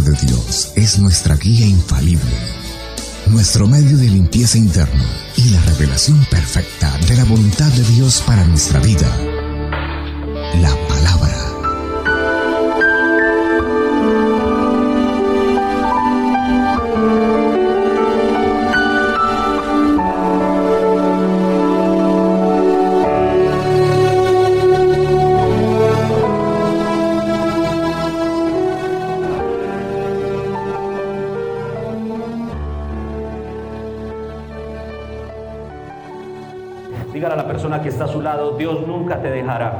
de Dios es nuestra guía infalible, nuestro medio de limpieza interna y la revelación perfecta de la voluntad de Dios para nuestra vida. La Dios nunca te dejará.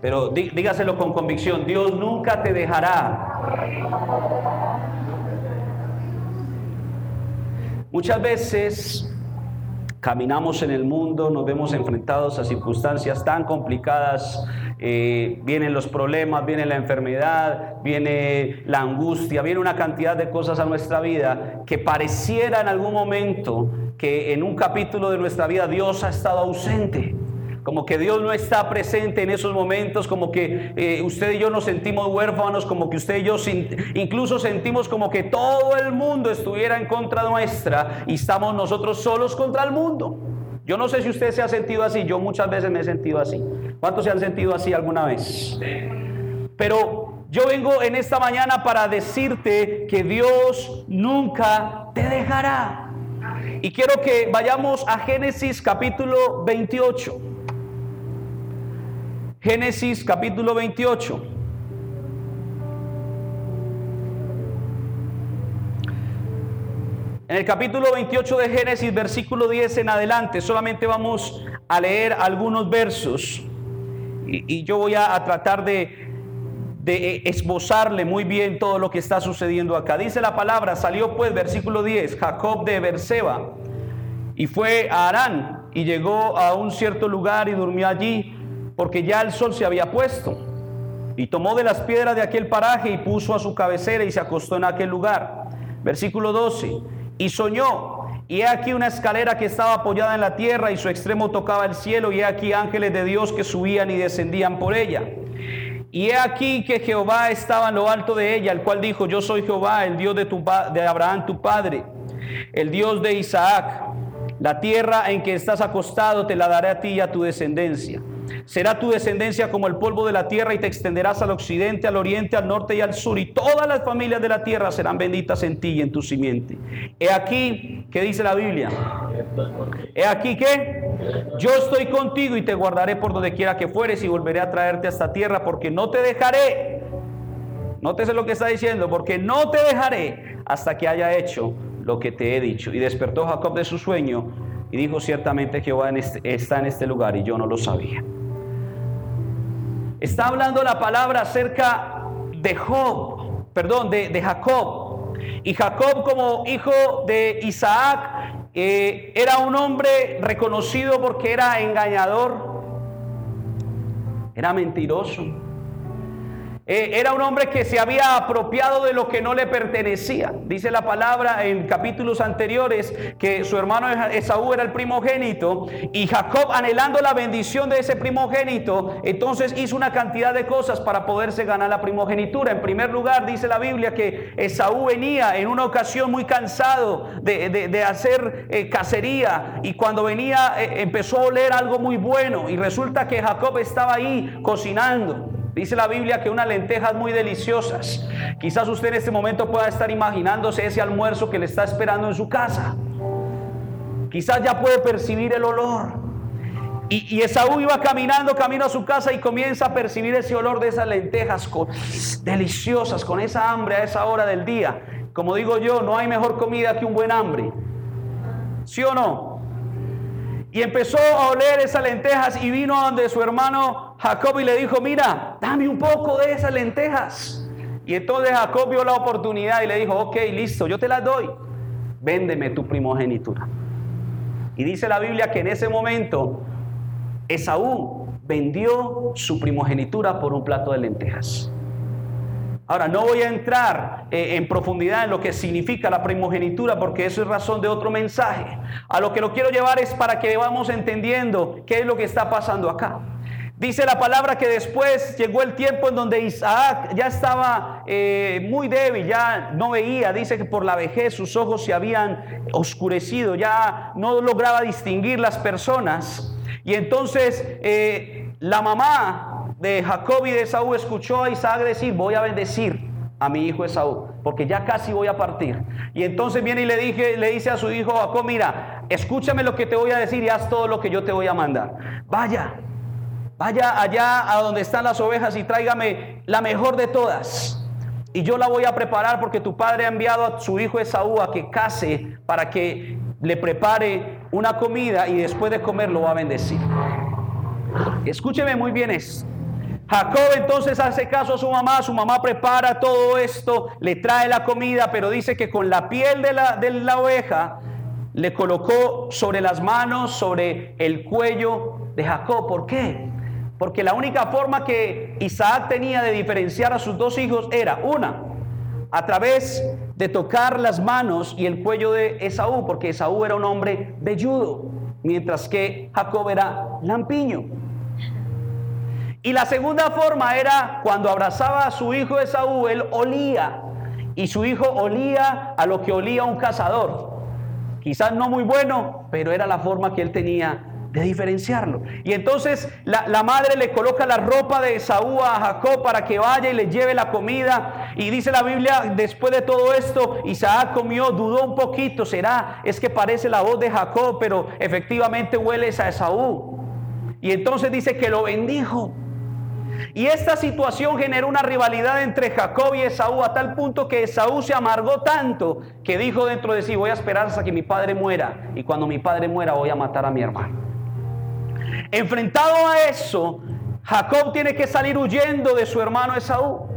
Pero dígaselo con convicción, Dios nunca te dejará. Muchas veces caminamos en el mundo, nos vemos enfrentados a circunstancias tan complicadas, eh, vienen los problemas, viene la enfermedad, viene la angustia, viene una cantidad de cosas a nuestra vida que pareciera en algún momento que en un capítulo de nuestra vida Dios ha estado ausente. Como que Dios no está presente en esos momentos, como que eh, usted y yo nos sentimos huérfanos, como que usted y yo incluso sentimos como que todo el mundo estuviera en contra nuestra y estamos nosotros solos contra el mundo. Yo no sé si usted se ha sentido así, yo muchas veces me he sentido así. ¿Cuántos se han sentido así alguna vez? Pero yo vengo en esta mañana para decirte que Dios nunca te dejará. Y quiero que vayamos a Génesis capítulo 28. Génesis capítulo 28. En el capítulo 28 de Génesis, versículo 10 en adelante, solamente vamos a leer algunos versos. Y, yo voy a tratar de de eh, esbozarle muy bien todo lo que está sucediendo acá. Dice la palabra, salió pues, versículo 10, Jacob de Berseba y fue a Arán y llegó a un cierto lugar y durmió allí porque ya el sol se había puesto. Y tomó de las piedras de aquel paraje y puso a su cabecera y se acostó en aquel lugar. Versículo 12. Y soñó, y he aquí una escalera que estaba apoyada en la tierra y su extremo tocaba el cielo, y he aquí ángeles de Dios que subían y descendían por ella. Y he aquí que Jehová estaba en lo alto de ella, el cual dijo, yo soy Jehová, el Dios de, tu, de Abraham tu padre, el Dios de Isaac. La tierra en que estás acostado te la daré a ti y a tu descendencia. Será tu descendencia como el polvo de la tierra y te extenderás al occidente, al oriente, al norte y al sur. Y todas las familias de la tierra serán benditas en ti y en tu simiente. He aquí, ¿qué dice la Biblia? He aquí que yo estoy contigo y te guardaré por donde quiera que fueres y volveré a traerte a esta tierra porque no te dejaré. Nótese lo que está diciendo, porque no te dejaré hasta que haya hecho lo que te he dicho. Y despertó Jacob de su sueño y dijo, ciertamente Jehová este, está en este lugar y yo no lo sabía. Está hablando la palabra acerca de Job, perdón, de, Jacob. Y Jacob como hijo de Isaac eh, era un hombre reconocido porque era engañador, era mentiroso eh, era un hombre que se había apropiado de lo que no le pertenecía. Dice la palabra en capítulos anteriores que su hermano Esaú era el primogénito y Jacob anhelando la bendición de ese primogénito, entonces hizo una cantidad de cosas para poderse ganar la primogenitura. En primer lugar, dice la Biblia que Esaú venía en una ocasión muy cansado de, hacer eh, cacería y cuando venía eh, empezó a oler algo muy bueno y resulta que Jacob estaba ahí cocinando. Dice la Biblia que unas lentejas muy deliciosas. Quizás usted en este momento pueda estar imaginándose ese almuerzo que le está esperando en su casa. Quizás ya puede percibir el olor. Y, y, Esaú iba caminando camino a su casa y comienza a percibir ese olor de esas lentejas deliciosas, con esa hambre a esa hora del día. Como digo yo, no hay mejor comida que un buen hambre. ¿Sí o no? Y empezó a oler esas lentejas y vino a donde su hermano Jacob y le dijo, mira, dame un poco de esas lentejas. Y entonces Jacob vio la oportunidad y le dijo, ok, listo, yo te las doy. Véndeme tu primogenitura. Y dice la Biblia que en ese momento Esaú vendió su primogenitura por un plato de lentejas. Ahora, no voy a entrar eh, en profundidad en lo que significa la primogenitura porque eso es razón de otro mensaje. A lo que lo quiero llevar es para que vamos entendiendo qué es lo que está pasando acá. Dice la palabra que después llegó el tiempo en donde Isaac ya estaba eh, muy débil, ya no veía. Dice que por la vejez sus ojos se habían oscurecido, ya no lograba distinguir las personas. Y entonces eh, la mamá de Jacob y de Esaú escuchó a Isaac decir, voy a bendecir a mi hijo Esaú, porque ya casi voy a partir. Y entonces viene y le, dije, le dice a su hijo Jacob, mira, escúchame lo que te voy a decir y haz todo lo que yo te voy a mandar. Vaya, Vaya allá a donde están las ovejas y tráigame la mejor de todas. Y yo la voy a preparar porque tu padre ha enviado a su hijo Esaú a que case para que le prepare una comida y después de comer lo va a bendecir. Escúcheme muy bien esto. Jacob entonces hace caso a su mamá, su mamá prepara todo esto, le trae la comida, pero dice que con la piel de la, de la oveja le colocó sobre las manos, sobre el cuello de Jacob. ¿Por qué? Porque la única forma que Isaac tenía de diferenciar a sus dos hijos era una, a través de tocar las manos y el cuello de Esaú, porque Esaú era un hombre velludo, mientras que Jacob era lampiño. Y la segunda forma era cuando abrazaba a su hijo Esaú, él olía, y su hijo olía a lo que olía un cazador. Quizás no muy bueno, pero era la forma que él tenía de diferenciarlo. Y entonces la, madre le coloca la ropa de Esaú a Jacob para que vaya y le lleve la comida. Y dice la Biblia, después de todo esto, Isaac comió, dudó un poquito, será, es que parece la voz de Jacob, pero efectivamente huele a Esaú. Y entonces dice que lo bendijo. Y esta situación generó una rivalidad entre Jacob y Esaú a tal punto que Esaú se amargó tanto que dijo dentro de sí, voy a esperar hasta que mi padre muera y cuando mi padre muera voy a matar a mi hermano. Enfrentado a eso, Jacob tiene que salir huyendo de su hermano Esaú.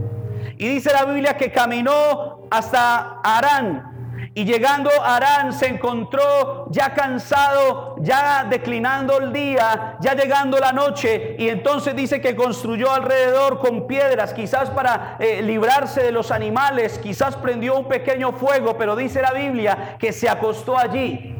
Y dice la Biblia que caminó hasta Arán. Y llegando a Arán se encontró ya cansado, ya declinando el día, ya llegando la noche. Y entonces dice que construyó alrededor con piedras, quizás para eh, librarse de los animales, quizás prendió un pequeño fuego, pero dice la Biblia que se acostó allí.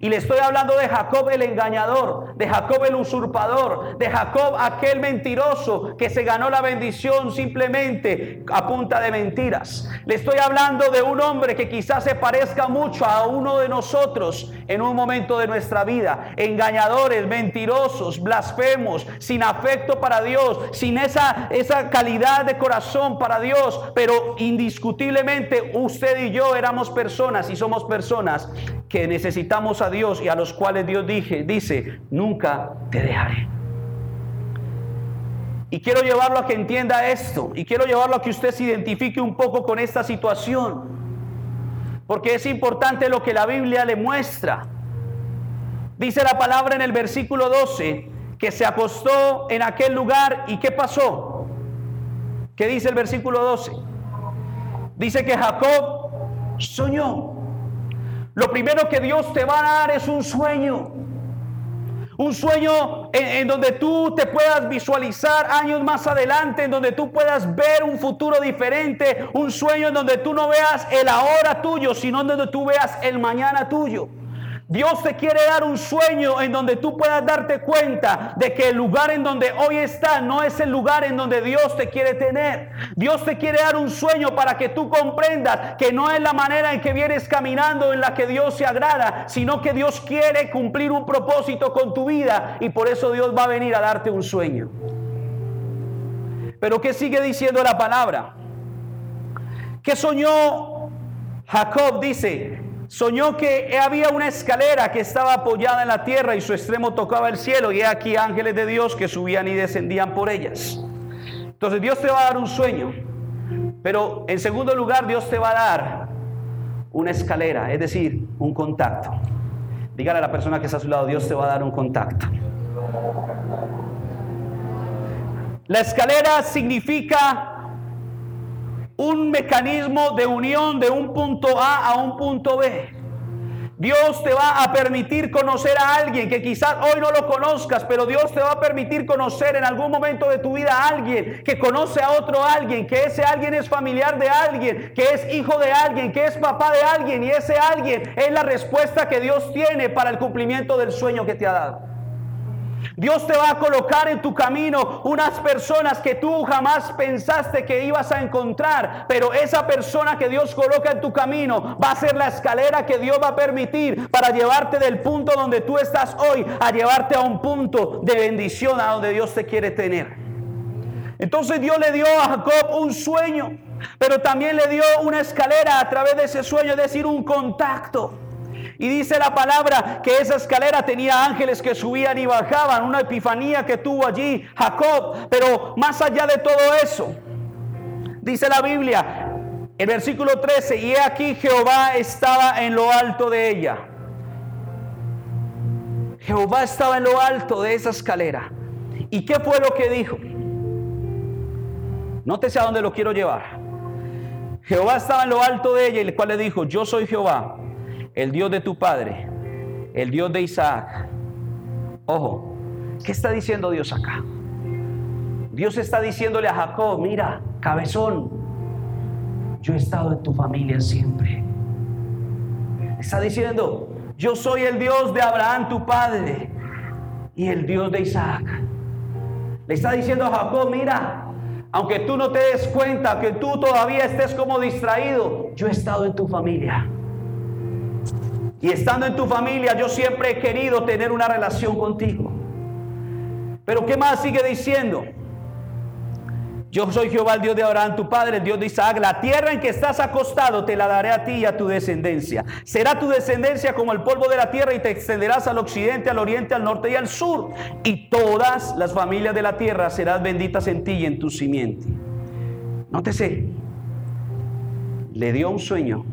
Y le estoy hablando de Jacob el engañador, de Jacob el usurpador, de Jacob aquel mentiroso que se ganó la bendición simplemente a punta de mentiras. Le estoy hablando de un hombre que quizás se parezca mucho a uno de nosotros en un momento de nuestra vida. Engañadores, mentirosos, blasfemos, sin afecto para Dios, sin esa, esa calidad de corazón para Dios. Pero indiscutiblemente usted y yo éramos personas y somos personas que necesitamos a Dios y a los cuales Dios dije, dice, nunca te dejaré. Y quiero llevarlo a que entienda esto. Y quiero llevarlo a que usted se identifique un poco con esta situación. Porque es importante lo que la Biblia le muestra. Dice la palabra en el versículo 12 que se acostó en aquel lugar y ¿qué pasó? ¿Qué dice el versículo 12? Dice que Jacob soñó. Lo primero que Dios te va a dar es un sueño. Un sueño en, donde tú te puedas visualizar años más adelante, en donde tú puedas ver un futuro diferente. Un sueño en donde tú no veas el ahora tuyo, sino en donde tú veas el mañana tuyo. Dios te quiere dar un sueño en donde tú puedas darte cuenta de que el lugar en donde hoy estás no es el lugar en donde Dios te quiere tener. Dios te quiere dar un sueño para que tú comprendas que no es la manera en que vienes caminando en la que Dios se agrada, sino que Dios quiere cumplir un propósito con tu vida y por eso Dios va a venir a darte un sueño. Pero ¿qué sigue diciendo la palabra? ¿Qué soñó Jacob? Dice, Soñó que había una escalera que estaba apoyada en la tierra y su extremo tocaba el cielo y he aquí ángeles de Dios que subían y descendían por ellas. Entonces Dios te va a dar un sueño, pero en segundo lugar Dios te va a dar una escalera, es decir, un contacto. Dígale a la persona que está a su lado, Dios te va a dar un contacto. La escalera significa un mecanismo de unión de un punto A a un punto B. Dios te va a permitir conocer a alguien que quizás hoy no lo conozcas, pero Dios te va a permitir conocer en algún momento de tu vida a alguien que conoce a otro alguien, que ese alguien es familiar de alguien, que es hijo de alguien, que es papá de alguien y ese alguien es la respuesta que Dios tiene para el cumplimiento del sueño que te ha dado. Dios te va a colocar en tu camino unas personas que tú jamás pensaste que ibas a encontrar, pero esa persona que Dios coloca en tu camino va a ser la escalera que Dios va a permitir para llevarte del punto donde tú estás hoy a llevarte a un punto de bendición a donde Dios te quiere tener. Entonces Dios le dio a Jacob un sueño, pero también le dio una escalera a través de ese sueño, es decir, un contacto. Y dice la palabra que esa escalera tenía ángeles que subían y bajaban, una epifanía que tuvo allí Jacob. Pero más allá de todo eso, dice la Biblia, el versículo 13, y he aquí Jehová estaba en lo alto de ella. Jehová estaba en lo alto de esa escalera. ¿Y qué fue lo que dijo? Nótese a dónde lo quiero llevar. Jehová estaba en lo alto de ella y el cual le dijo, yo soy Jehová, el Dios de tu padre, el Dios de Isaac. Ojo, ¿qué está diciendo Dios acá? Dios está diciéndole a Jacob, mira, cabezón, yo he estado en tu familia siempre. Está diciendo, yo soy el Dios de Abraham, tu padre, y el Dios de Isaac. Le está diciendo a Jacob, mira, aunque tú no te des cuenta, que tú todavía estés como distraído, yo he estado en tu familia. Y estando en tu familia, yo siempre he querido tener una relación contigo. Pero ¿qué más sigue diciendo? Yo soy Jehová, el Dios de Abraham, tu padre, el Dios de Isaac. La tierra en que estás acostado te la daré a ti y a tu descendencia. Será tu descendencia como el polvo de la tierra y te extenderás al occidente, al oriente, al norte y al sur. Y todas las familias de la tierra serán benditas en ti y en tu simiente. Nótese, le dio un sueño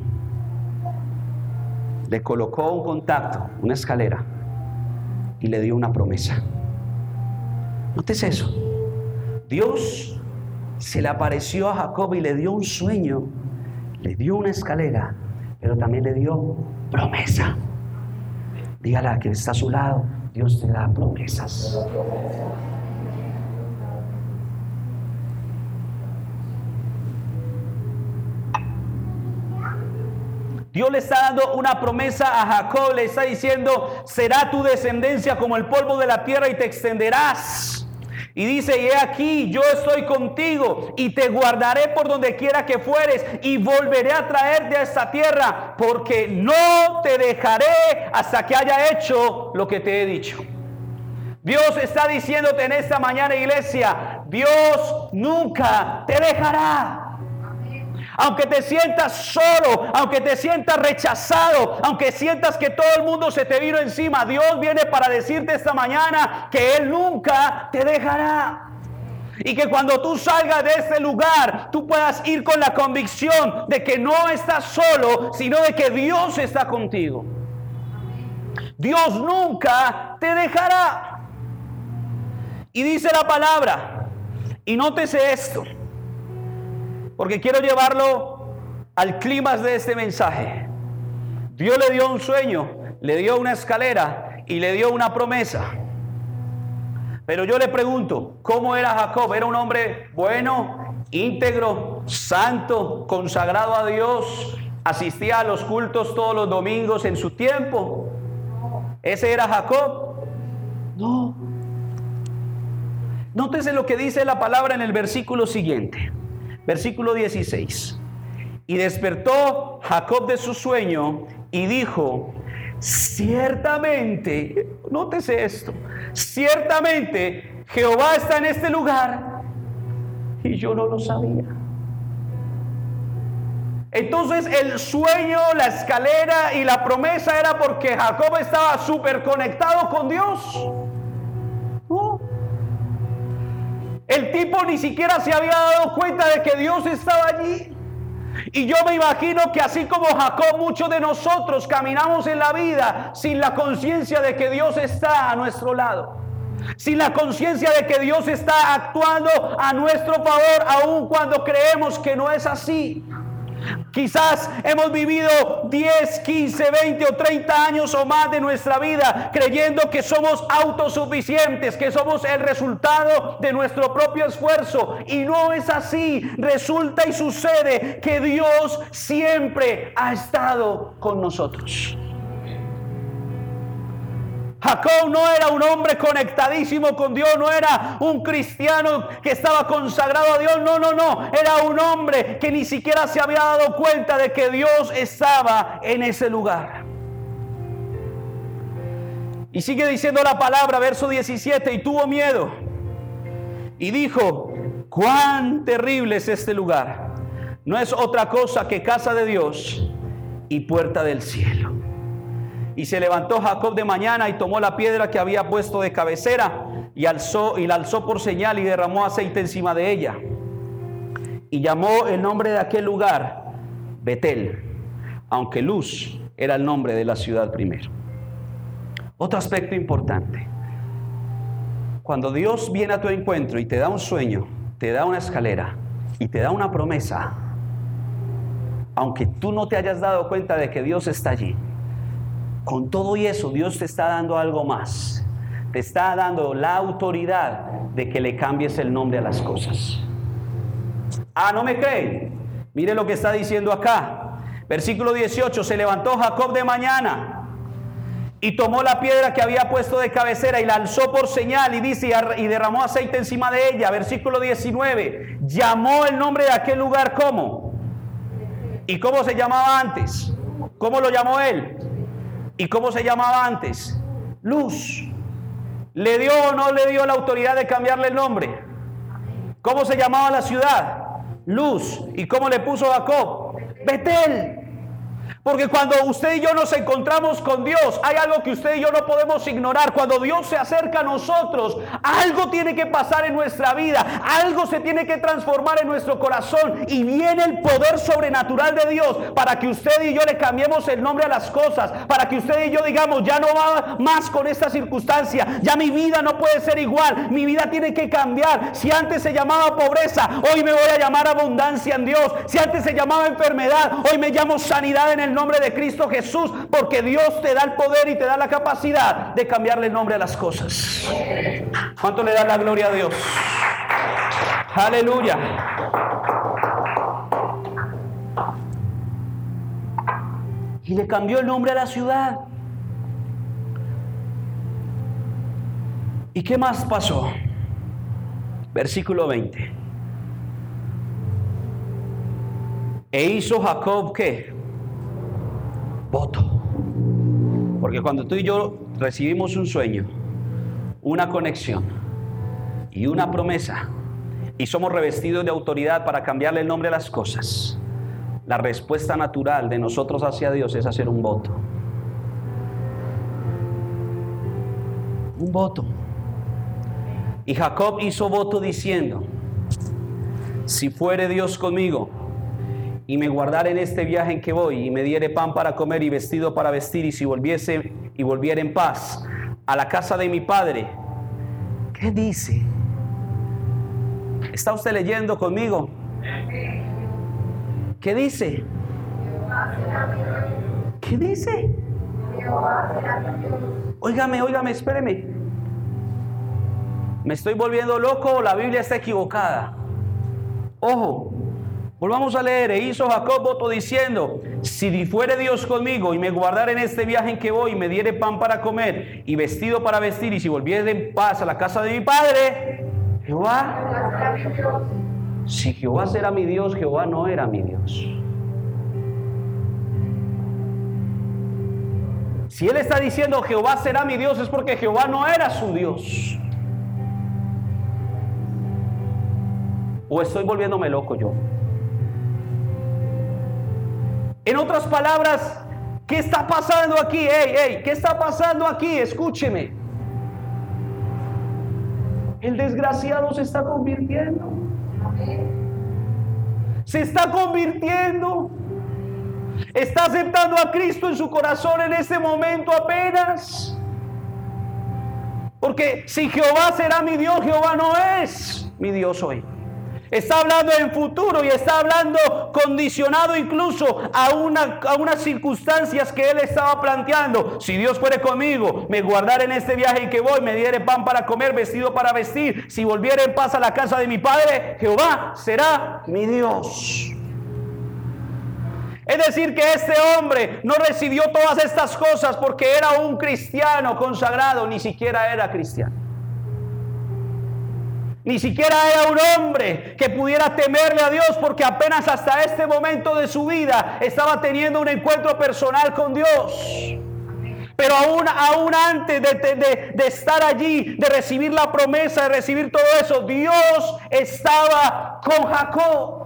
le colocó un contacto, una escalera, y le dio una promesa. Notes eso. Dios se le apareció a Jacob y le dio un sueño, le dio una escalera, pero también le dio promesa. Dígale a quien está a su lado, Dios te da promesas. Dios le está dando una promesa a Jacob, le está diciendo, será tu descendencia como el polvo de la tierra y te extenderás. Y dice, y he aquí, yo estoy contigo y te guardaré por donde quiera que fueres y volveré a traerte a esta tierra porque no te dejaré hasta que haya hecho lo que te he dicho. Dios está diciéndote en esta mañana, iglesia, Dios nunca te dejará aunque te sientas solo, aunque te sientas rechazado, aunque sientas que todo el mundo se te vino encima, Dios viene para decirte esta mañana que Él nunca te dejará. Y que cuando tú salgas de este lugar, tú puedas ir con la convicción de que no estás solo, sino de que Dios está contigo. Dios nunca te dejará. Y dice la palabra, y nótese esto, porque quiero llevarlo al clima de este mensaje. Dios le dio un sueño, le dio una escalera y le dio una promesa. Pero yo le pregunto, ¿cómo era Jacob? ¿Era un hombre bueno, íntegro, santo, consagrado a Dios? ¿Asistía a los cultos todos los domingos en su tiempo? ¿Ese era Jacob? No. Nótese lo que dice la palabra en el versículo siguiente. Versículo 16. Y despertó Jacob de su sueño y dijo, ciertamente, nótese esto, ciertamente Jehová está en este lugar y yo no lo sabía. Entonces el sueño, la escalera y la promesa era porque Jacob estaba súper conectado con Dios. El tipo ni siquiera se había dado cuenta de que Dios estaba allí. Y yo me imagino que así como Jacob, muchos de nosotros caminamos en la vida sin la conciencia de que Dios está a nuestro lado. Sin la conciencia de que Dios está actuando a nuestro favor, aun cuando creemos que no es así. Quizás hemos vivido 10, 15, 20 o 30 años o más de nuestra vida creyendo que somos autosuficientes, que somos el resultado de nuestro propio esfuerzo. Y no es así. Resulta y sucede que Dios siempre ha estado con nosotros. Jacob no era un hombre conectadísimo con Dios, no era un cristiano que estaba consagrado a Dios, no, no, no, era un hombre que ni siquiera se había dado cuenta de que Dios estaba en ese lugar. Y sigue diciendo la palabra, verso 17, y tuvo miedo. Y dijo, cuán terrible es este lugar. No es otra cosa que casa de Dios y puerta del cielo. Y se levantó Jacob de mañana y tomó la piedra que había puesto de cabecera y alzó y la alzó por señal y derramó aceite encima de ella. Y llamó el nombre de aquel lugar Betel, aunque Luz era el nombre de la ciudad primero. Otro aspecto importante. Cuando Dios viene a tu encuentro y te da un sueño, te da una escalera y te da una promesa, aunque tú no te hayas dado cuenta de que Dios está allí, con todo y eso Dios te está dando algo más. Te está dando la autoridad de que le cambies el nombre a las cosas. Ah, ¿no me creen? Mire lo que está diciendo acá. Versículo 18, se levantó Jacob de mañana y tomó la piedra que había puesto de cabecera y la alzó por señal y dice y derramó aceite encima de ella. Versículo 19. Llamó el nombre de aquel lugar como. ¿Y cómo se llamaba antes? ¿Cómo lo llamó él? ¿Y cómo se llamaba antes? Luz. ¿Le dio o no le dio la autoridad de cambiarle el nombre? ¿Cómo se llamaba la ciudad? Luz. ¿Y cómo le puso Jacob? Betel. Porque cuando usted y yo nos encontramos con Dios, hay algo que usted y yo no podemos ignorar. Cuando Dios se acerca a nosotros, algo tiene que pasar en nuestra vida, algo se tiene que transformar en nuestro corazón y viene el poder sobrenatural de Dios para que usted y yo le cambiemos el nombre a las cosas, para que usted y yo digamos, ya no va más con esta circunstancia, ya mi vida no puede ser igual, mi vida tiene que cambiar. Si antes se llamaba pobreza, hoy me voy a llamar abundancia en Dios. Si antes se llamaba enfermedad, hoy me llamo sanidad en el nombre de Cristo Jesús, porque Dios te da el poder y te da la capacidad de cambiarle el nombre a las cosas. ¿Cuánto le da la gloria a Dios? Aleluya. Y le cambió el nombre a la ciudad. ¿Y qué más pasó? Versículo 20. E hizo Jacob qué? Voto. Porque cuando tú y yo recibimos un sueño, una conexión y una promesa, y somos revestidos de autoridad para cambiarle el nombre a las cosas, la respuesta natural de nosotros hacia Dios es hacer un voto. Un voto. Y Jacob hizo voto diciendo, si fuere Dios conmigo, y me guardara en este viaje en que voy y me diere pan para comer y vestido para vestir y si volviese y volviera en paz a la casa de mi padre. ¿Qué dice? ¿Está usted leyendo conmigo? ¿Qué dice? ¿Qué dice? Óigame, óigame, espéreme. ¿Me estoy volviendo loco o la Biblia está equivocada? Ojo, Volvamos a leer, e hizo Jacob voto diciendo, si fuere Dios conmigo y me guardara en este viaje en que voy y me diere pan para comer y vestido para vestir y si volviere en paz a la casa de mi padre, Jehová, si Jehová será mi Dios, Jehová no era mi Dios. Si él está diciendo Jehová será mi Dios es porque Jehová no era su Dios. ¿O estoy volviéndome loco yo? En otras palabras, ¿qué está pasando aquí? Ey, ey, ¿qué está pasando aquí? Escúcheme. El desgraciado se está convirtiendo. Se está convirtiendo. Está aceptando a Cristo en su corazón en este momento apenas. Porque si Jehová será mi Dios, Jehová no es mi Dios hoy. Está hablando en futuro y está hablando condicionado incluso a, una, a unas circunstancias que él estaba planteando. Si Dios fuere conmigo, me guardara en este viaje en que voy, me diere pan para comer, vestido para vestir. Si volviera en paz a la casa de mi padre, Jehová será mi Dios. Es decir, que este hombre no recibió todas estas cosas porque era un cristiano consagrado, ni siquiera era cristiano. Ni siquiera era un hombre que pudiera temerle a Dios porque apenas hasta este momento de su vida estaba teniendo un encuentro personal con Dios. Pero aún, aún antes de, de, estar allí, de recibir la promesa, de recibir todo eso, Dios estaba con Jacob.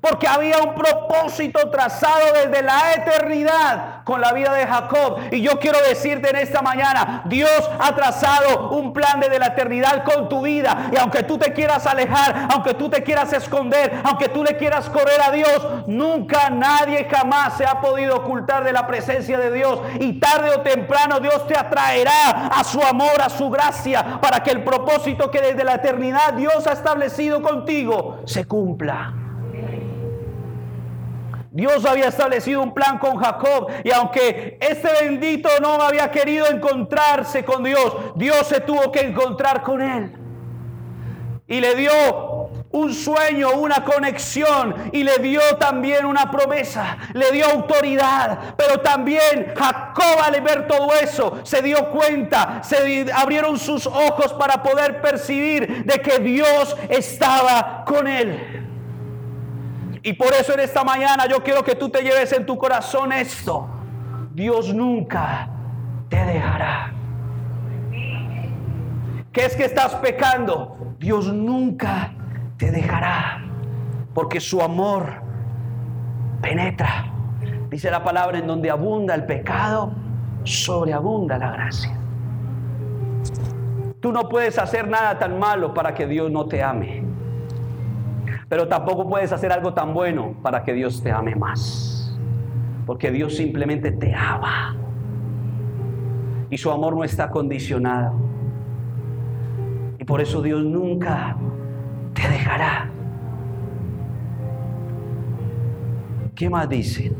Porque había un propósito trazado desde la eternidad con la vida de Jacob. Y yo quiero decirte en esta mañana, Dios ha trazado un plan desde la eternidad con tu vida. Y aunque tú te quieras alejar, aunque tú te quieras esconder, aunque tú le quieras correr a Dios, nunca nadie jamás se ha podido ocultar de la presencia de Dios. Y tarde o temprano Dios te atraerá a su amor, a su gracia, para que el propósito que desde la eternidad Dios ha establecido contigo se cumpla. Dios había establecido un plan con Jacob y aunque este bendito no había querido encontrarse con Dios, Dios se tuvo que encontrar con él. Y le dio un sueño, una conexión y le dio también una promesa, le dio autoridad. Pero también Jacob al ver todo eso se dio cuenta, se abrieron sus ojos para poder percibir de que Dios estaba con él. Y por eso en esta mañana yo quiero que tú te lleves en tu corazón esto. Dios nunca te dejará. ¿Qué es que estás pecando? Dios nunca te dejará. Porque su amor penetra. Dice la palabra en donde abunda el pecado, sobreabunda la gracia. Tú no puedes hacer nada tan malo para que Dios no te ame. Pero tampoco puedes hacer algo tan bueno para que Dios te ame más. Porque Dios simplemente te ama. Y su amor no está condicionado. Y por eso Dios nunca te dejará. ¿Qué más dice?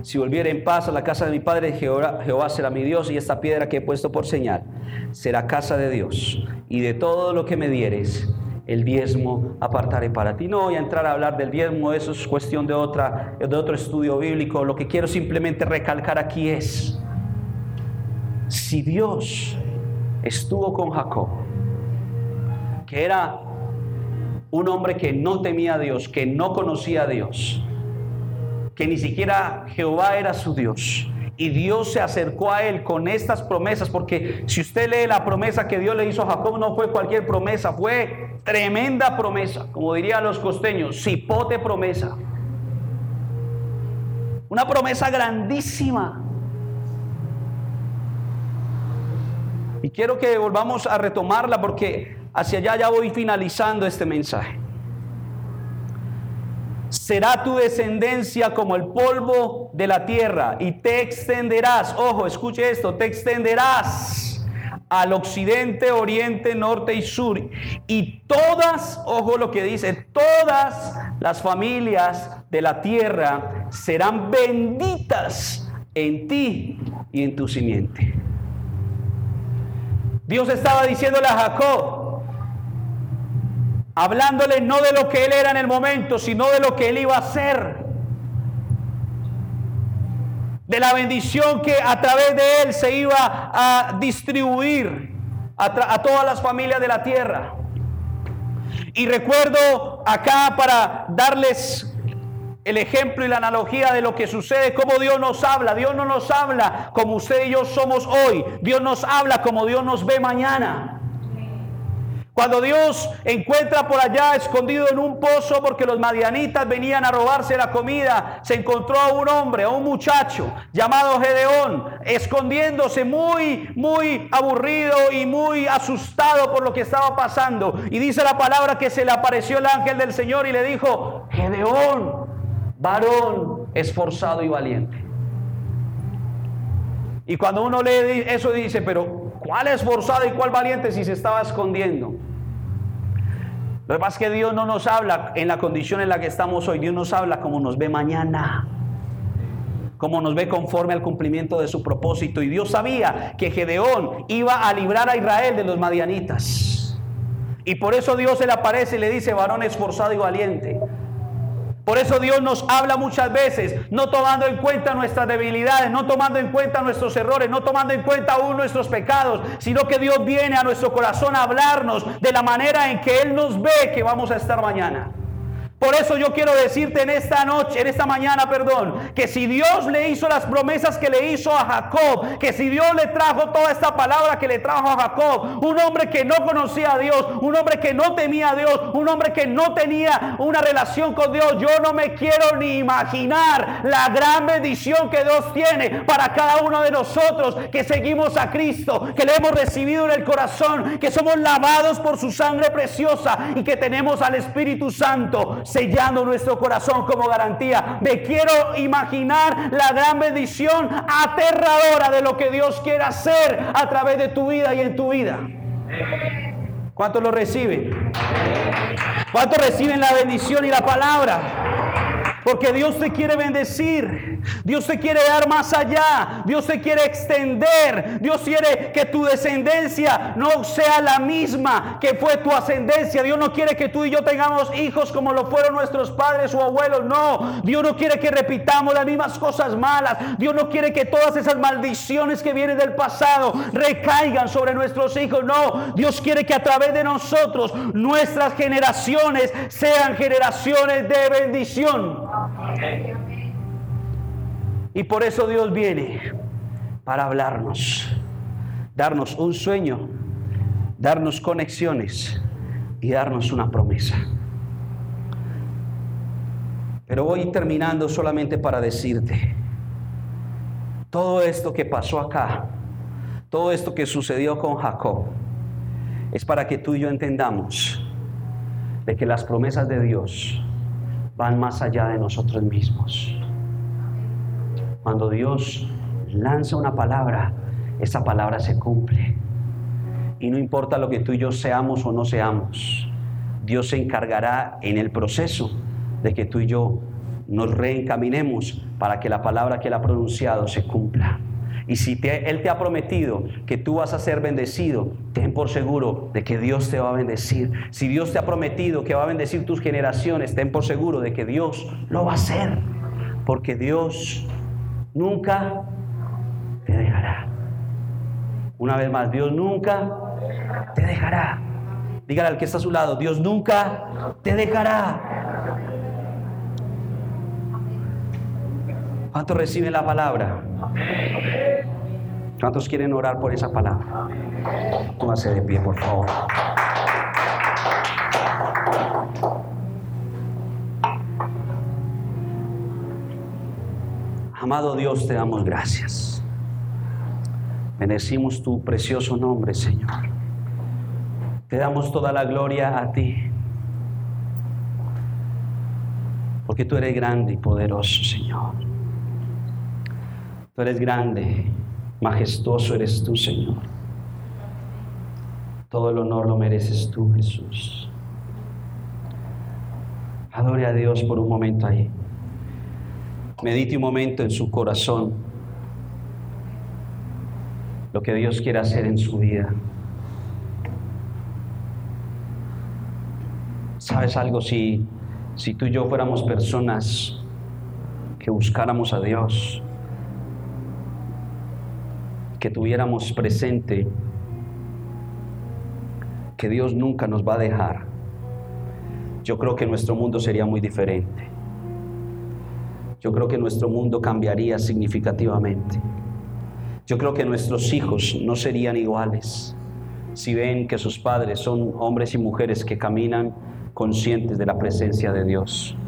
Si volviera en paz a la casa de mi padre, Jehová, Jehová, será mi Dios y esta piedra que he puesto por señal será casa de Dios. Y de todo lo que me dieres, el diezmo apartaré para ti. No voy a entrar a hablar del diezmo, eso es cuestión de, otra, de otro estudio bíblico. Lo que quiero simplemente recalcar aquí es, si Dios estuvo con Jacob, que era un hombre que no temía a Dios, que no conocía a Dios, que ni siquiera Jehová era su Dios, y Dios se acercó a él con estas promesas, porque si usted lee la promesa que Dios le hizo a Jacob, no fue cualquier promesa, fue tremenda promesa, como dirían los costeños, cipote promesa. Una promesa grandísima. Y quiero que volvamos a retomarla porque hacia allá ya voy finalizando este mensaje. Será tu descendencia como el polvo de la tierra y te extenderás, ojo, escuche esto, te extenderás al occidente, oriente, norte y sur. Y todas, ojo lo que dice, todas las familias de la tierra serán benditas en ti y en tu simiente. Dios estaba diciéndole a Jacob, hablándole no de lo que él era en el momento, sino de lo que él iba a ser. De la bendición que a través de él se iba a distribuir a, todas las familias de la tierra. Y recuerdo acá para darles el ejemplo y la analogía de lo que sucede, cómo Dios nos habla. Dios no nos habla como usted y yo somos hoy. Dios nos habla como Dios nos ve mañana. Cuando Dios encuentra por allá escondido en un pozo porque los madianitas venían a robarse la comida, se encontró a un hombre, a un muchacho llamado Gedeón, escondiéndose muy, muy aburrido y muy asustado por lo que estaba pasando. Y dice la palabra que se le apareció el ángel del Señor y le dijo, Gedeón, varón esforzado y valiente. Y cuando uno lee eso dice, pero ¿Cuál esforzado y cuál valiente si se estaba escondiendo? Lo que pasa es que Dios no nos habla en la condición en la que estamos hoy. Dios nos habla como nos ve mañana. Como nos ve conforme al cumplimiento de su propósito. Y Dios sabía que Gedeón iba a librar a Israel de los madianitas. Y por eso Dios se le aparece y le dice, varón esforzado y valiente. Por eso Dios nos habla muchas veces, no tomando en cuenta nuestras debilidades, no tomando en cuenta nuestros errores, no tomando en cuenta aún nuestros pecados, sino que Dios viene a nuestro corazón a hablarnos de la manera en que Él nos ve que vamos a estar mañana. Por eso yo quiero decirte en esta noche, en esta mañana, perdón, que si Dios le hizo las promesas que le hizo a Jacob, que si Dios le trajo toda esta palabra que le trajo a Jacob, un hombre que no conocía a Dios, un hombre que no temía a Dios, un hombre que no tenía una relación con Dios, yo no me quiero ni imaginar la gran bendición que Dios tiene para cada uno de nosotros que seguimos a Cristo, que le hemos recibido en el corazón, que somos lavados por su sangre preciosa y que tenemos al Espíritu Santo sellando nuestro corazón como garantía. Me quiero imaginar la gran bendición aterradora de lo que Dios quiere hacer a través de tu vida y en tu vida. ¿Cuántos lo reciben? ¿Cuántos reciben la bendición y la palabra? Porque Dios te quiere bendecir. Dios te quiere dar más allá. Dios te quiere extender. Dios quiere que tu descendencia no sea la misma que fue tu ascendencia. Dios no quiere que tú y yo tengamos hijos como lo fueron nuestros padres o abuelos. No. Dios no quiere que repitamos las mismas cosas malas. Dios no quiere que todas esas maldiciones que vienen del pasado recaigan sobre nuestros hijos. No. Dios quiere que a través de nosotros nuestras generaciones sean generaciones de bendición. Y por eso Dios viene para hablarnos, darnos un sueño, darnos conexiones y darnos una promesa. Pero voy terminando solamente para decirte, todo esto que pasó acá, todo esto que sucedió con Jacob, es para que tú y yo entendamos de que las promesas de Dios van más allá de nosotros mismos. Cuando Dios lanza una palabra, esa palabra se cumple. Y no importa lo que tú y yo seamos o no seamos, Dios se encargará en el proceso de que tú y yo nos reencaminemos para que la palabra que Él ha pronunciado se cumpla. Y si Él te ha prometido que tú vas a ser bendecido, ten por seguro de que Dios te va a bendecir. Si Dios te ha prometido que va a bendecir tus generaciones, ten por seguro de que Dios lo va a hacer. Porque Dios nunca te dejará. Una vez más, Dios nunca te dejará. Dígale al que está a su lado, Dios nunca te dejará. ¿Cuántos reciben la palabra? ¿Cuántos quieren orar por esa palabra? Póngase de pie, por favor. Amado Dios, te damos gracias. Bendecimos tu precioso nombre, Señor. Te damos toda la gloria a ti. Porque tú eres grande y poderoso, Señor. Tú eres grande, majestuoso eres tú, Señor. Todo el honor lo mereces tú, Jesús. Adore a Dios por un momento ahí. Medite un momento en su corazón lo que Dios quiere hacer en su vida. ¿Sabes algo? Si, si tú y yo fuéramos personas que buscáramos a Dios, que tuviéramos presente que Dios nunca nos va a dejar, yo creo que nuestro mundo sería muy diferente. Yo creo que nuestro mundo cambiaría significativamente. Yo creo que nuestros hijos no serían iguales si ven que sus padres son hombres y mujeres que caminan conscientes de la presencia de Dios.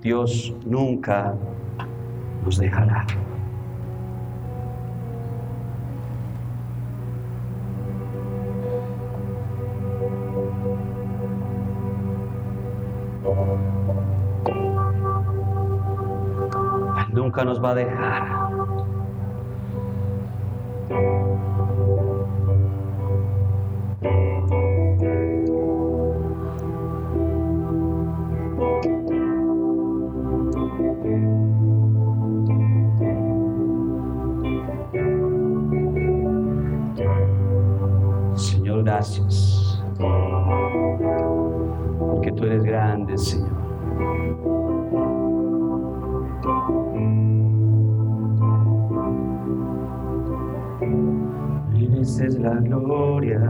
Dios nunca nos dejará. nunca nos va a dejar. Gracias. porque tú eres grande, Señor. es la gloria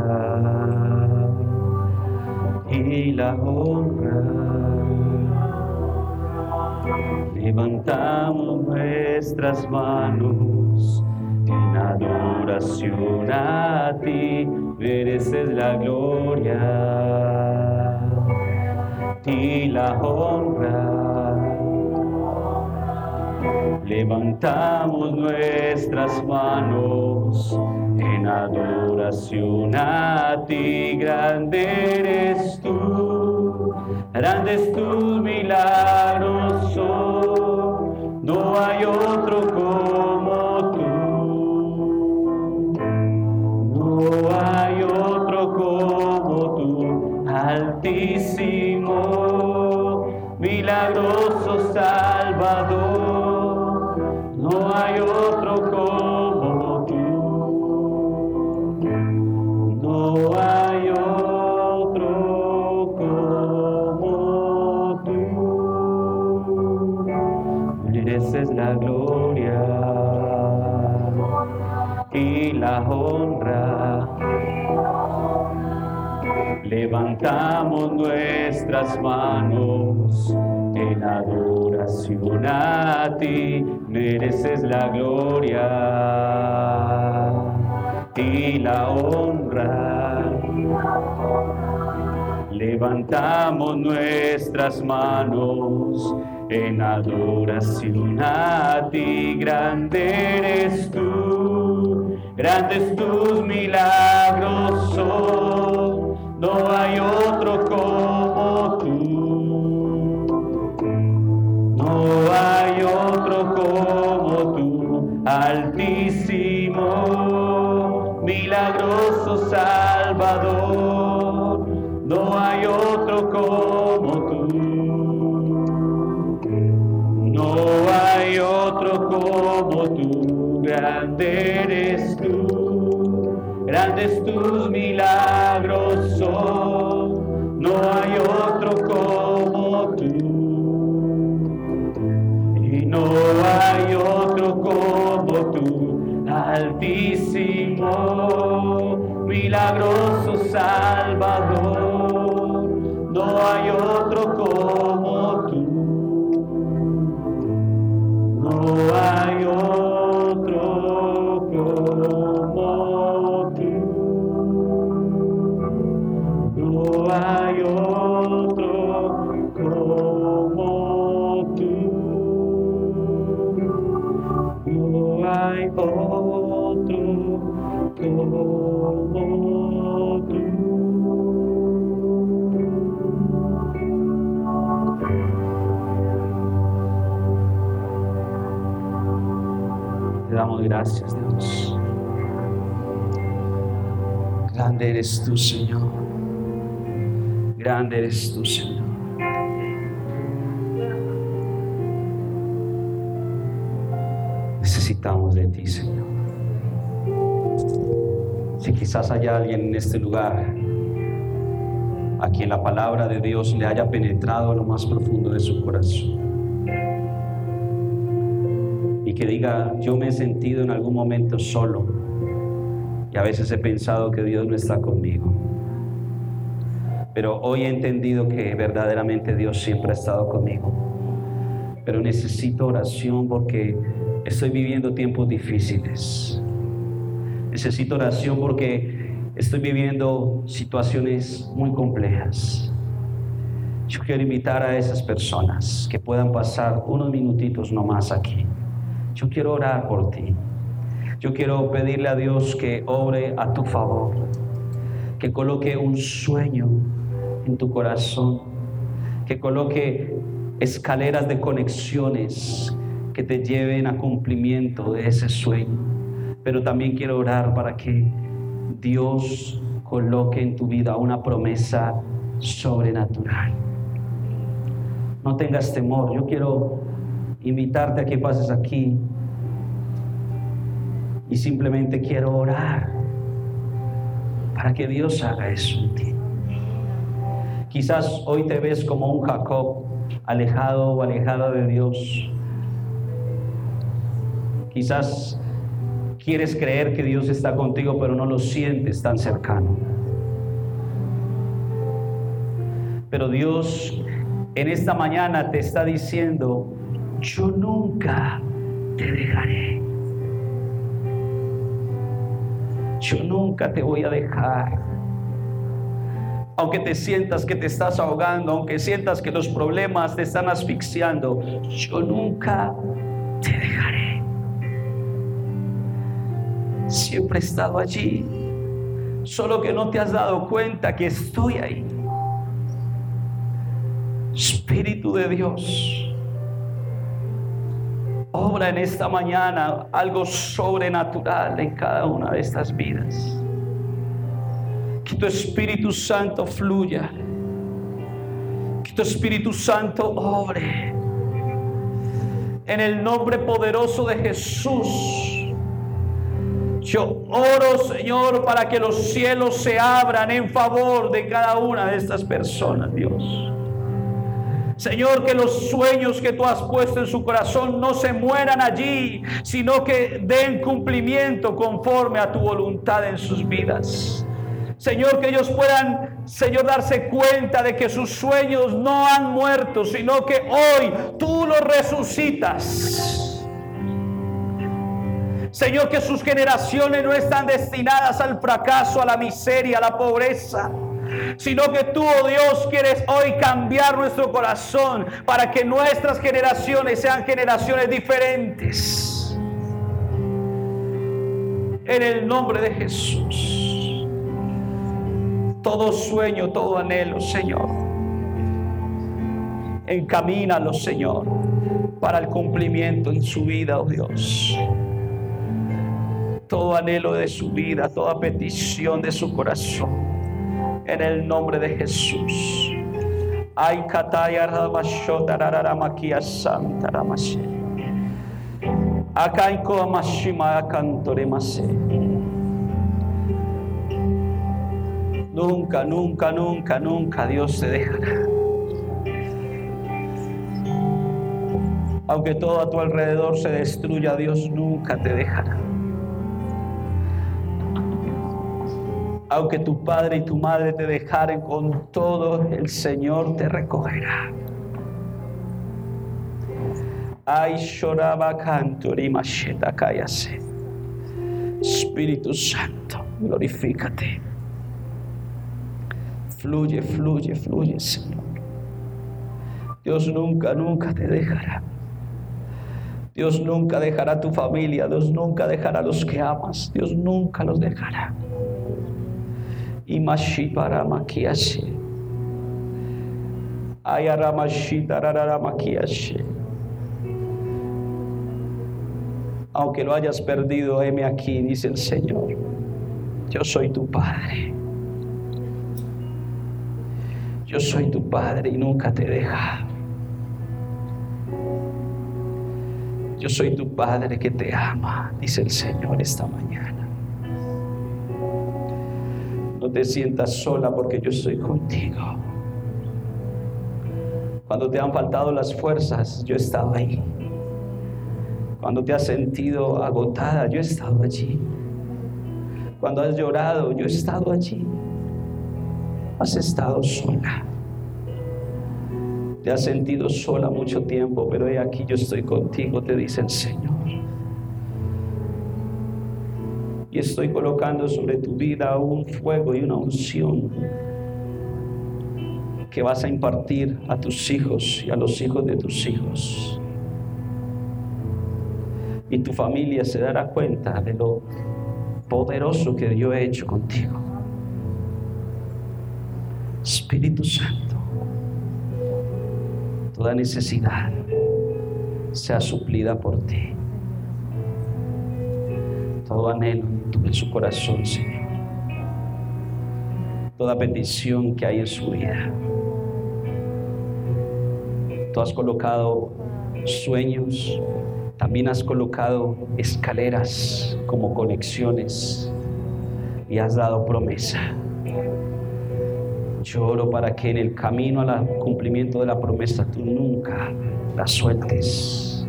y la honra. Levantamos nuestras manos en adoración a ti, mereces la gloria y la honra. Levantamos nuestras manos en adoración a ti, grande eres tú, grandes tus milagros no hay otro como altísimo, milagroso Salvador, no hay otro Levantamos nuestras manos en adoración a ti, mereces la gloria y la honra. Levantamos nuestras manos en adoración a ti, grande eres tú, grandes tus milagros son, no hay otro como tú, no hay otro como tú, altísimo, milagroso Salvador, no hay otro como tú. No hay otro como tú, grande eres tú, grandes tus milagros son, no hay otro como tú. Y no hay otro como tú, altísimo, milagroso Salvador, gracias, Dios. Grande eres tú, Señor. Grande eres tú, Señor. Necesitamos de ti, Señor. Si quizás haya alguien en este lugar a quien la palabra de Dios le haya penetrado a lo más profundo de su corazón y que diga, yo me he sentido en algún momento solo y a veces he pensado que Dios no está conmigo. Pero hoy he entendido que verdaderamente Dios siempre ha estado conmigo. Pero necesito oración porque estoy viviendo tiempos difíciles. Necesito oración porque estoy viviendo situaciones muy complejas. Yo quiero invitar a esas personas que puedan pasar unos minutitos nomás aquí. Yo quiero orar por ti. Yo quiero pedirle a Dios que obre a tu favor, que coloque un sueño en tu corazón, que coloque escaleras de conexiones que te lleven a cumplimiento de ese sueño. Pero también quiero orar para que Dios coloque en tu vida una promesa sobrenatural. No tengas temor, yo quiero invitarte a que pases aquí y simplemente quiero orar para que Dios haga eso en ti. Quizás hoy te ves como un Jacob, alejado o alejada de Dios. Quizás quieres creer que Dios está contigo, pero no lo sientes tan cercano. Pero Dios en esta mañana te está diciendo, yo nunca te dejaré. Yo nunca te voy a dejar. Aunque te sientas que te estás ahogando, aunque sientas que los problemas te están asfixiando, yo nunca te dejaré. Siempre he estado allí, solo que no te has dado cuenta que estoy ahí. Espíritu de Dios, obra en esta mañana algo sobrenatural en cada una de estas vidas. Que tu Espíritu Santo fluya. Que tu Espíritu Santo obre. En el nombre poderoso de Jesús. Yo oro, Señor, para que los cielos se abran en favor de cada una de estas personas, Dios. Señor, que los sueños que tú has puesto en su corazón no se mueran allí, sino que den cumplimiento conforme a tu voluntad en sus vidas. Señor, que ellos puedan, Señor, darse cuenta de que sus sueños no han muerto, sino que hoy tú los resucitas. Señor, que sus generaciones no están destinadas al fracaso, a la miseria, a la pobreza sino que tú, oh Dios, quieres hoy cambiar nuestro corazón para que nuestras generaciones sean generaciones diferentes. En el nombre de Jesús. Todo sueño, todo anhelo, Señor. Encamínalo, Señor, para el cumplimiento en su vida, oh Dios todo anhelo de su vida, toda petición de su corazón en el nombre de Jesús. Ay kataya raramakia santa ramashe. Akaiko amashima akantore mase. Nunca, nunca, nunca, nunca Dios te dejará. Aunque todo a tu alrededor se destruya, Dios nunca te dejará. Aunque tu padre y tu madre te dejaren con todo, el Señor te recogerá. Ay, lloraba canto, cállase. Espíritu Santo, glorifícate. Fluye, fluye, fluye, Señor. Dios nunca, nunca te dejará. Dios nunca dejará a tu familia. Dios nunca dejará a los que amas. Dios nunca los dejará y para maquiaje. Aunque lo hayas perdido, heme aquí, dice el Señor. Yo soy tu Padre. Yo soy tu Padre y nunca te deja. Yo soy tu Padre que te ama, dice el Señor esta mañana. Te sientas sola porque yo estoy contigo. Cuando te han faltado las fuerzas, yo he estado ahí. Cuando te has sentido agotada, yo he estado allí. Cuando has llorado, yo he estado allí. Has estado sola. Te has sentido sola mucho tiempo, pero he aquí yo estoy contigo, te dice el Señor. Y estoy colocando sobre tu vida un fuego y una unción que vas a impartir a tus hijos y a los hijos de tus hijos. Y tu familia se dará cuenta de lo poderoso que yo he hecho contigo. Espíritu Santo, toda necesidad sea suplida por ti. Todo anhelo en su corazón, Señor. Toda petición que hay en su vida. Tú has colocado sueños, también has colocado escaleras como conexiones y has dado promesa. Lloro para que en el camino al cumplimiento de la promesa tú nunca la sueltes.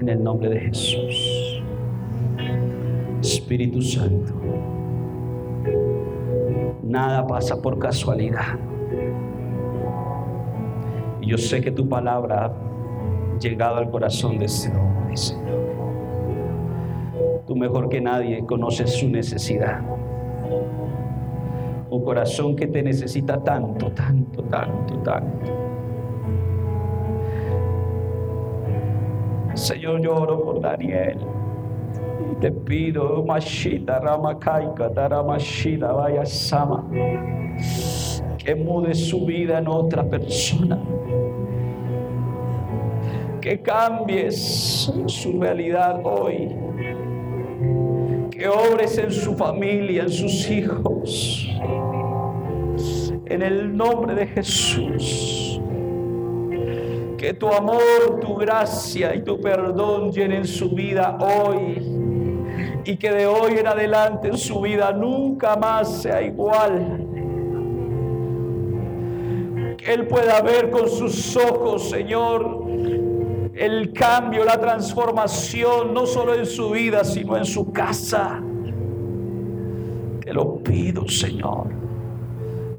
En el nombre de Jesús. Espíritu Santo. Nada pasa por casualidad. Y yo sé que tu palabra ha llegado al corazón de este hombre, Señor. Tú mejor que nadie conoces su necesidad. Un corazón que te necesita tanto, tanto, tanto, tanto. Señor, yo oro por Daniel. Te pido, Mashita, Ramakaika, Daramashita, vaya Sama, que mude su vida en otra persona. Que cambies su realidad hoy. Que obres en su familia, en sus hijos. En el nombre de Jesús. Que tu amor, tu gracia y tu perdón llenen su vida hoy. Y que de hoy en adelante su vida nunca más sea igual. Que Él pueda ver con sus ojos, Señor, el cambio, la transformación, no solo en su vida, sino en su casa. Te lo pido, Señor,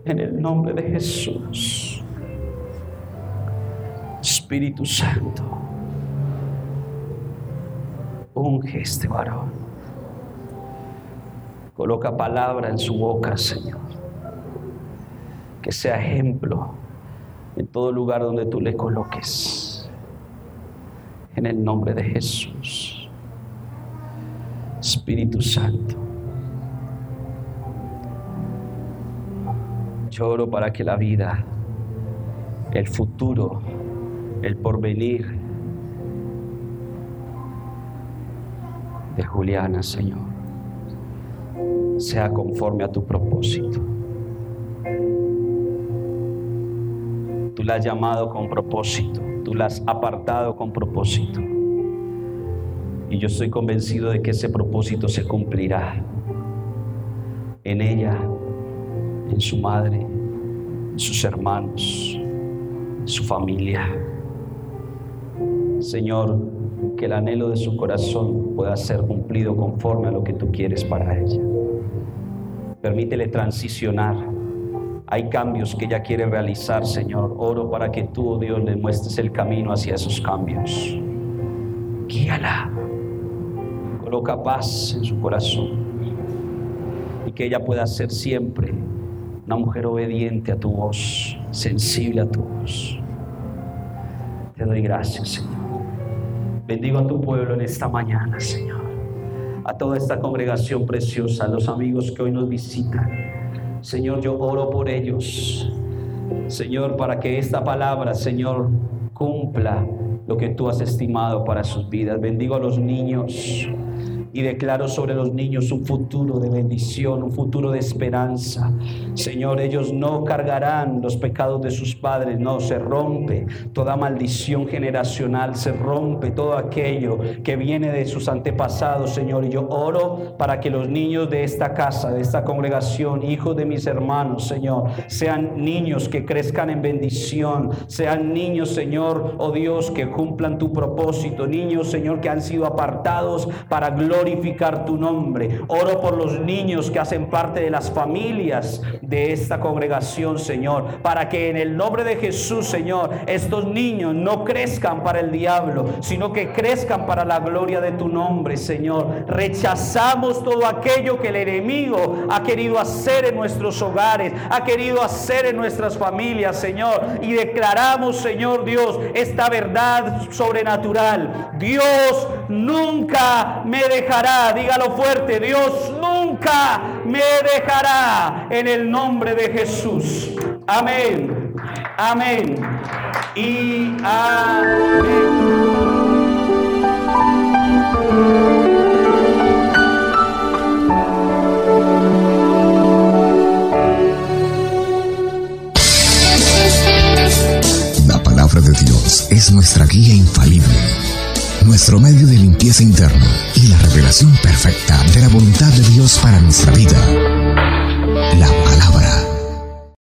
en el nombre de Jesús. Espíritu Santo, unge este varón. Coloca palabra en su boca, Señor. Que sea ejemplo en todo lugar donde tú le coloques. En el nombre de Jesús. Espíritu Santo. Lloro para que la vida, el futuro, el porvenir de Juliana, Señor, sea conforme a tu propósito. Tú la has llamado con propósito, tú la has apartado con propósito. Y yo estoy convencido de que ese propósito se cumplirá en ella, en su madre, en sus hermanos, en su familia. Señor, que el anhelo de su corazón pueda ser cumplido conforme a lo que tú quieres para ella. Permítele transicionar. Hay cambios que ella quiere realizar, Señor. Oro para que tú, oh Dios, le muestres el camino hacia esos cambios. Guíala. Coloca paz en su corazón. Y que ella pueda ser siempre una mujer obediente a tu voz, sensible a tu voz. Te doy gracias, Señor. Bendigo a tu pueblo en esta mañana, Señor. A toda esta congregación preciosa, a los amigos que hoy nos visitan. Señor, yo oro por ellos. Señor, para que esta palabra, Señor, cumpla lo que tú has estimado para sus vidas. Bendigo a los niños y declaro sobre los niños un futuro de bendición, un futuro de esperanza. Señor, ellos no cargarán los pecados de sus padres, no, se rompe toda maldición generacional, se rompe todo aquello que viene de sus antepasados, Señor. Y yo oro para que los niños de esta casa, de esta congregación, hijos de mis hermanos, Señor, sean niños que crezcan en bendición, sean niños, Señor, oh Dios, que cumplan tu propósito, niños, Señor, que han sido apartados para gloria glorificar tu nombre. Oro por los niños que hacen parte de las familias de esta congregación, Señor, para que en el nombre de Jesús, Señor, estos niños no crezcan para el diablo, sino que crezcan para la gloria de tu nombre, Señor. Rechazamos todo aquello que el enemigo ha querido hacer en nuestros hogares, ha querido hacer en nuestras familias, Señor, y declaramos, Señor Dios, esta verdad sobrenatural. Dios nunca me dejará dígalo fuerte, Dios nunca me dejará en el nombre de Jesús. Amén, amén y amén. La palabra de Dios es nuestra guía infalible nuestro medio de limpieza interna y la revelación perfecta de la voluntad de Dios para nuestra vida. La